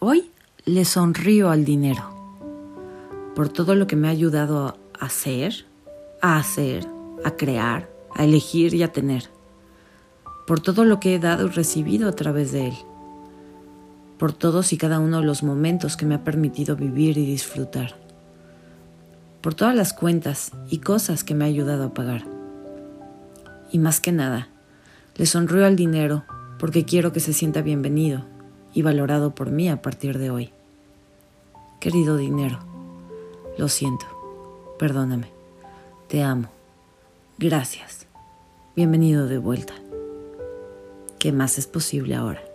Hoy le sonrío al dinero por todo lo que me ha ayudado a hacer, a hacer, a crear, a elegir y a tener, por todo lo que he dado y recibido a través de él, por todos y cada uno de los momentos que me ha permitido vivir y disfrutar, por todas las cuentas y cosas que me ha ayudado a pagar. Y más que nada, le sonrío al dinero porque quiero que se sienta bienvenido y valorado por mí a partir de hoy. Querido dinero, lo siento, perdóname, te amo, gracias, bienvenido de vuelta. ¿Qué más es posible ahora?